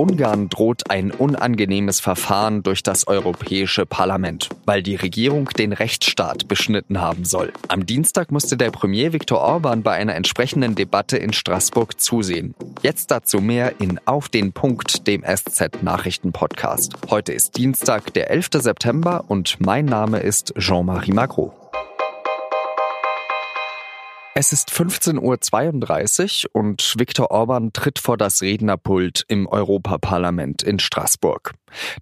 Ungarn droht ein unangenehmes Verfahren durch das Europäische Parlament, weil die Regierung den Rechtsstaat beschnitten haben soll. Am Dienstag musste der Premier Viktor Orban bei einer entsprechenden Debatte in Straßburg zusehen. Jetzt dazu mehr in Auf den Punkt, dem SZ-Nachrichten-Podcast. Heute ist Dienstag, der 11. September und mein Name ist Jean-Marie Magro. Es ist 15.32 Uhr und Viktor Orban tritt vor das Rednerpult im Europaparlament in Straßburg.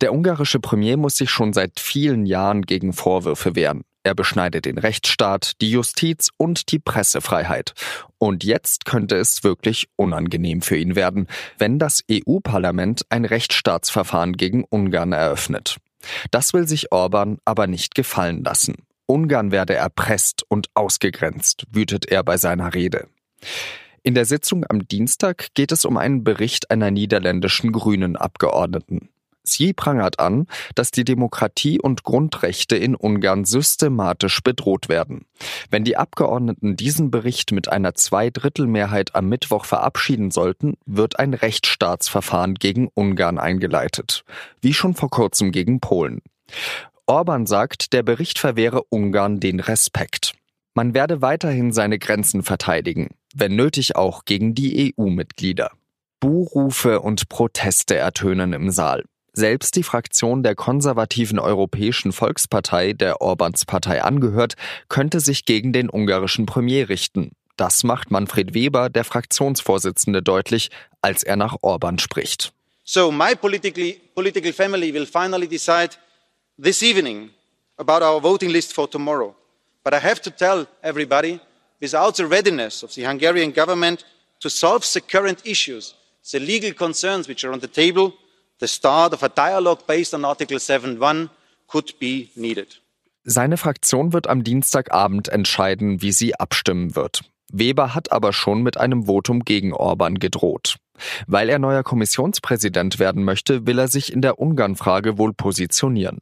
Der ungarische Premier muss sich schon seit vielen Jahren gegen Vorwürfe wehren. Er beschneidet den Rechtsstaat, die Justiz und die Pressefreiheit. Und jetzt könnte es wirklich unangenehm für ihn werden, wenn das EU-Parlament ein Rechtsstaatsverfahren gegen Ungarn eröffnet. Das will sich Orban aber nicht gefallen lassen. Ungarn werde erpresst und ausgegrenzt, wütet er bei seiner Rede. In der Sitzung am Dienstag geht es um einen Bericht einer niederländischen Grünen Abgeordneten. Sie prangert an, dass die Demokratie und Grundrechte in Ungarn systematisch bedroht werden. Wenn die Abgeordneten diesen Bericht mit einer Zweidrittelmehrheit am Mittwoch verabschieden sollten, wird ein Rechtsstaatsverfahren gegen Ungarn eingeleitet, wie schon vor kurzem gegen Polen. Orban sagt, der Bericht verwehre Ungarn den Respekt. Man werde weiterhin seine Grenzen verteidigen, wenn nötig auch gegen die EU-Mitglieder. Buhrufe und Proteste ertönen im Saal. Selbst die Fraktion der konservativen Europäischen Volkspartei, der Orbans Partei angehört, könnte sich gegen den ungarischen Premier richten. Das macht Manfred Weber, der Fraktionsvorsitzende, deutlich, als er nach Orban spricht. So my political family will finally decide this evening about our voting list for tomorrow. But I have to tell everybody, without the readiness of the Hungarian government to solve the current issues, the legal concerns which are on the table, the start of a dialogue based on Article 7.1 could be needed. Seine Fraktion wird am Dienstagabend entscheiden, wie sie abstimmen wird. Weber hat aber schon mit einem Votum gegen Orban gedroht. Weil er neuer Kommissionspräsident werden möchte, will er sich in der Ungarn-Frage wohl positionieren.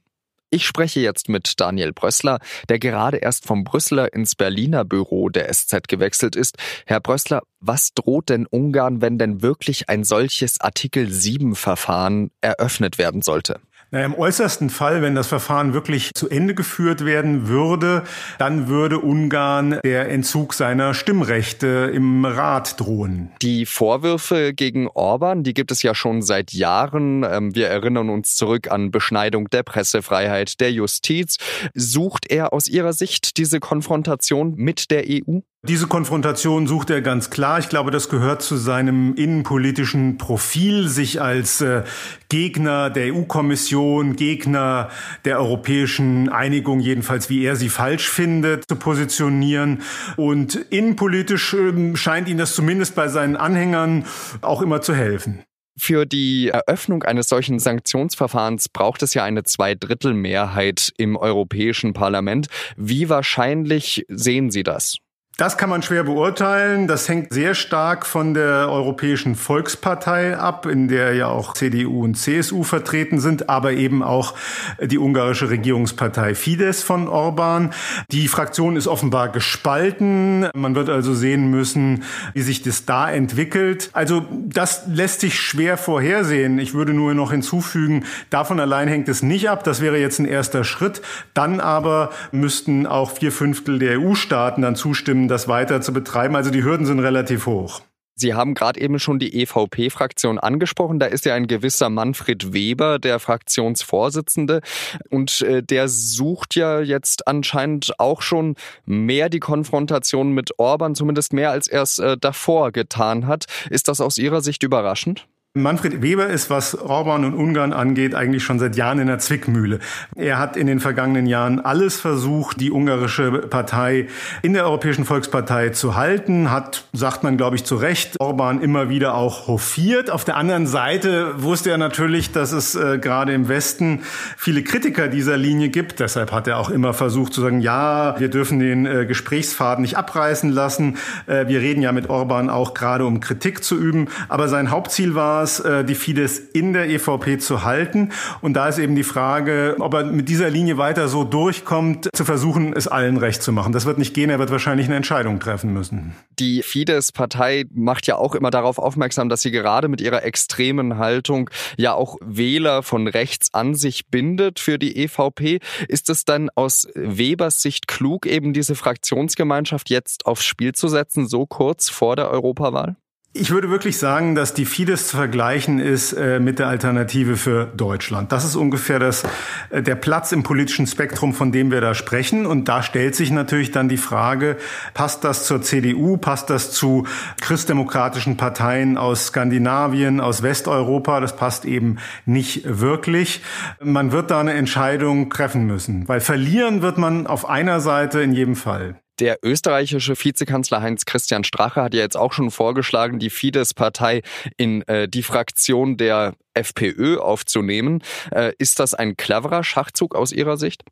Ich spreche jetzt mit Daniel Brössler, der gerade erst vom Brüsseler ins Berliner Büro der SZ gewechselt ist. Herr Brössler, was droht denn Ungarn, wenn denn wirklich ein solches Artikel 7 Verfahren eröffnet werden sollte? Na, Im äußersten Fall, wenn das Verfahren wirklich zu Ende geführt werden würde, dann würde Ungarn der Entzug seiner Stimmrechte im Rat drohen. Die Vorwürfe gegen Orban, die gibt es ja schon seit Jahren. Ähm, wir erinnern uns zurück an Beschneidung der Pressefreiheit, der Justiz. Sucht er aus Ihrer Sicht diese Konfrontation mit der EU? Diese Konfrontation sucht er ganz klar. Ich glaube, das gehört zu seinem innenpolitischen Profil, sich als äh, Gegner der EU-Kommission, Gegner der europäischen Einigung, jedenfalls wie er sie falsch findet, zu positionieren. Und innenpolitisch äh, scheint ihn das zumindest bei seinen Anhängern auch immer zu helfen. Für die Eröffnung eines solchen Sanktionsverfahrens braucht es ja eine Zweidrittelmehrheit im Europäischen Parlament. Wie wahrscheinlich sehen Sie das? Das kann man schwer beurteilen. Das hängt sehr stark von der Europäischen Volkspartei ab, in der ja auch CDU und CSU vertreten sind, aber eben auch die ungarische Regierungspartei Fidesz von Orban. Die Fraktion ist offenbar gespalten. Man wird also sehen müssen, wie sich das da entwickelt. Also das lässt sich schwer vorhersehen. Ich würde nur noch hinzufügen, davon allein hängt es nicht ab. Das wäre jetzt ein erster Schritt. Dann aber müssten auch vier Fünftel der EU-Staaten dann zustimmen, das weiter zu betreiben. Also die Hürden sind relativ hoch. Sie haben gerade eben schon die EVP-Fraktion angesprochen. Da ist ja ein gewisser Manfred Weber, der Fraktionsvorsitzende. Und äh, der sucht ja jetzt anscheinend auch schon mehr die Konfrontation mit Orban, zumindest mehr als er es äh, davor getan hat. Ist das aus Ihrer Sicht überraschend? Manfred Weber ist, was Orban und Ungarn angeht, eigentlich schon seit Jahren in der Zwickmühle. Er hat in den vergangenen Jahren alles versucht, die ungarische Partei in der Europäischen Volkspartei zu halten, hat, sagt man, glaube ich, zu Recht, Orban immer wieder auch hofiert. Auf der anderen Seite wusste er natürlich, dass es äh, gerade im Westen viele Kritiker dieser Linie gibt. Deshalb hat er auch immer versucht zu sagen, ja, wir dürfen den äh, Gesprächsfaden nicht abreißen lassen. Äh, wir reden ja mit Orban auch gerade, um Kritik zu üben. Aber sein Hauptziel war es, äh, die Fidesz in der EVP zu halten. Und da ist eben die Frage, ob er mit dieser Linie weiter so durchkommt, zu versuchen, es allen recht zu machen. Das wird nicht gehen, er wird wahrscheinlich eine Entscheidung treffen müssen. Die Fidesz-Partei macht ja auch immer darauf aufmerksam, dass sie gerade mit ihrer extremen Haltung ja auch Wähler von rechts an sich bindet für die EVP. Ist es dann aus Webers Sicht klug, eben diese Fraktionsgemeinschaft jetzt aufs Spiel zu setzen, so kurz vor der Europawahl? Ich würde wirklich sagen, dass die Fidesz zu vergleichen ist äh, mit der Alternative für Deutschland. Das ist ungefähr das, äh, der Platz im politischen Spektrum, von dem wir da sprechen. Und da stellt sich natürlich dann die Frage, passt das zur CDU, passt das zu christdemokratischen Parteien aus Skandinavien, aus Westeuropa? Das passt eben nicht wirklich. Man wird da eine Entscheidung treffen müssen, weil verlieren wird man auf einer Seite in jedem Fall. Der österreichische Vizekanzler Heinz Christian Strache hat ja jetzt auch schon vorgeschlagen, die Fidesz-Partei in äh, die Fraktion der FPÖ aufzunehmen. Äh, ist das ein cleverer Schachzug aus Ihrer Sicht?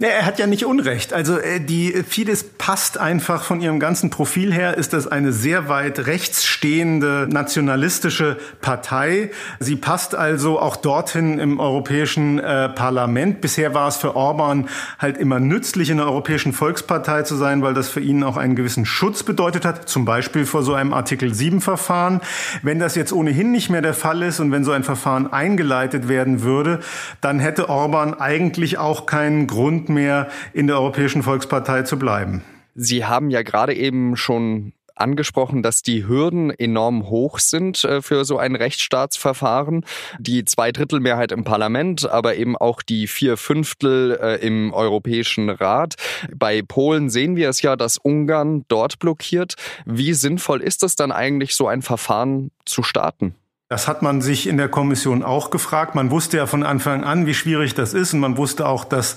Ja, er hat ja nicht Unrecht. Also äh, die Fidesz passt einfach von ihrem ganzen Profil her, ist das eine sehr weit rechts stehende nationalistische Partei. Sie passt also auch dorthin im Europäischen äh, Parlament. Bisher war es für Orban halt immer nützlich, in der Europäischen Volkspartei zu sein, weil das für ihn auch einen gewissen Schutz bedeutet hat, zum Beispiel vor so einem Artikel 7 Verfahren. Wenn das jetzt ohnehin nicht mehr der Fall ist und wenn so ein Verfahren eingeleitet werden würde, dann hätte Orban eigentlich auch keinen Grund, Grund mehr, in der Europäischen Volkspartei zu bleiben. Sie haben ja gerade eben schon angesprochen, dass die Hürden enorm hoch sind äh, für so ein Rechtsstaatsverfahren. Die Zweidrittelmehrheit im Parlament, aber eben auch die vier Fünftel äh, im Europäischen Rat. Bei Polen sehen wir es ja, dass Ungarn dort blockiert. Wie sinnvoll ist es dann eigentlich, so ein Verfahren zu starten? Das hat man sich in der Kommission auch gefragt. Man wusste ja von Anfang an, wie schwierig das ist. Und man wusste auch, dass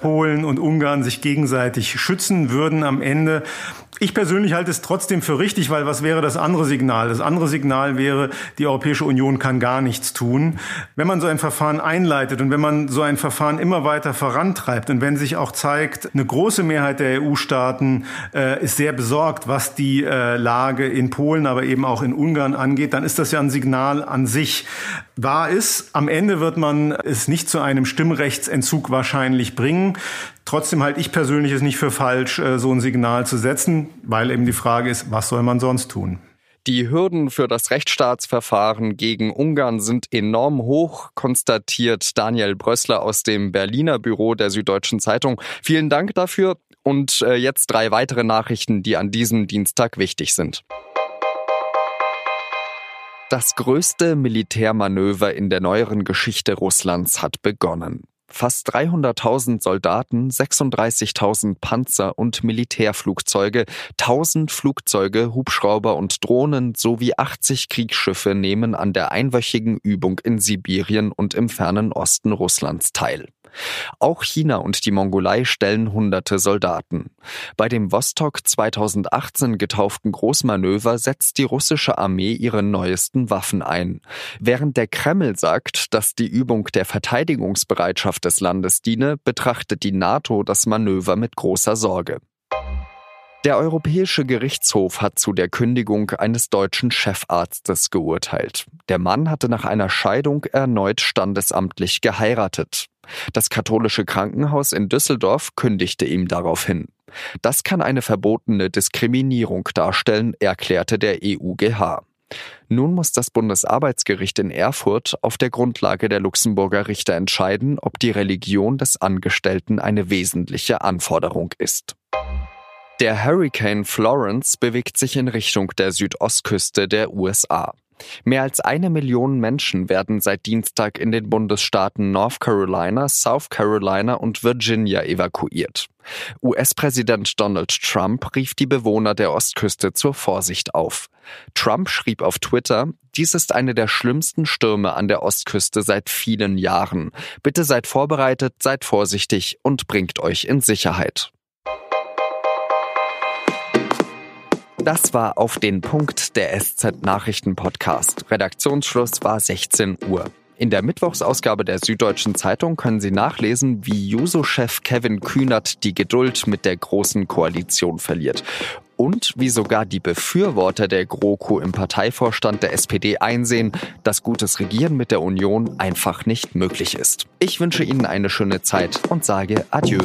Polen und Ungarn sich gegenseitig schützen würden am Ende. Ich persönlich halte es trotzdem für richtig, weil was wäre das andere Signal? Das andere Signal wäre, die Europäische Union kann gar nichts tun. Wenn man so ein Verfahren einleitet und wenn man so ein Verfahren immer weiter vorantreibt und wenn sich auch zeigt, eine große Mehrheit der EU-Staaten äh, ist sehr besorgt, was die äh, Lage in Polen, aber eben auch in Ungarn angeht, dann ist das ja ein Signal an sich. Wahr ist, am Ende wird man es nicht zu einem Stimmrechtsentzug wahrscheinlich bringen. Trotzdem halte ich persönlich es nicht für falsch, äh, so ein Signal zu setzen, weil eben die Frage ist, was soll man sonst tun? Die Hürden für das Rechtsstaatsverfahren gegen Ungarn sind enorm hoch, konstatiert Daniel Brössler aus dem Berliner Büro der Süddeutschen Zeitung. Vielen Dank dafür und äh, jetzt drei weitere Nachrichten, die an diesem Dienstag wichtig sind. Das größte Militärmanöver in der neueren Geschichte Russlands hat begonnen. Fast 300.000 Soldaten, 36.000 Panzer und Militärflugzeuge, 1000 Flugzeuge, Hubschrauber und Drohnen sowie 80 Kriegsschiffe nehmen an der einwöchigen Übung in Sibirien und im fernen Osten Russlands teil. Auch China und die Mongolei stellen hunderte Soldaten. Bei dem Vostok 2018 getauften Großmanöver setzt die russische Armee ihre neuesten Waffen ein. Während der Kreml sagt, dass die Übung der Verteidigungsbereitschaft des Landes diene, betrachtet die NATO das Manöver mit großer Sorge. Der Europäische Gerichtshof hat zu der Kündigung eines deutschen Chefarztes geurteilt. Der Mann hatte nach einer Scheidung erneut standesamtlich geheiratet. Das katholische Krankenhaus in Düsseldorf kündigte ihm daraufhin. Das kann eine verbotene Diskriminierung darstellen, erklärte der EUGH. Nun muss das Bundesarbeitsgericht in Erfurt auf der Grundlage der Luxemburger Richter entscheiden, ob die Religion des Angestellten eine wesentliche Anforderung ist. Der Hurricane Florence bewegt sich in Richtung der Südostküste der USA. Mehr als eine Million Menschen werden seit Dienstag in den Bundesstaaten North Carolina, South Carolina und Virginia evakuiert. US-Präsident Donald Trump rief die Bewohner der Ostküste zur Vorsicht auf. Trump schrieb auf Twitter, dies ist eine der schlimmsten Stürme an der Ostküste seit vielen Jahren. Bitte seid vorbereitet, seid vorsichtig und bringt euch in Sicherheit. Das war auf den Punkt der SZ Nachrichten Podcast. Redaktionsschluss war 16 Uhr. In der Mittwochsausgabe der Süddeutschen Zeitung können Sie nachlesen, wie Juso-Chef Kevin Kühnert die Geduld mit der Großen Koalition verliert und wie sogar die Befürworter der GroKo im Parteivorstand der SPD einsehen, dass gutes Regieren mit der Union einfach nicht möglich ist. Ich wünsche Ihnen eine schöne Zeit und sage Adieu.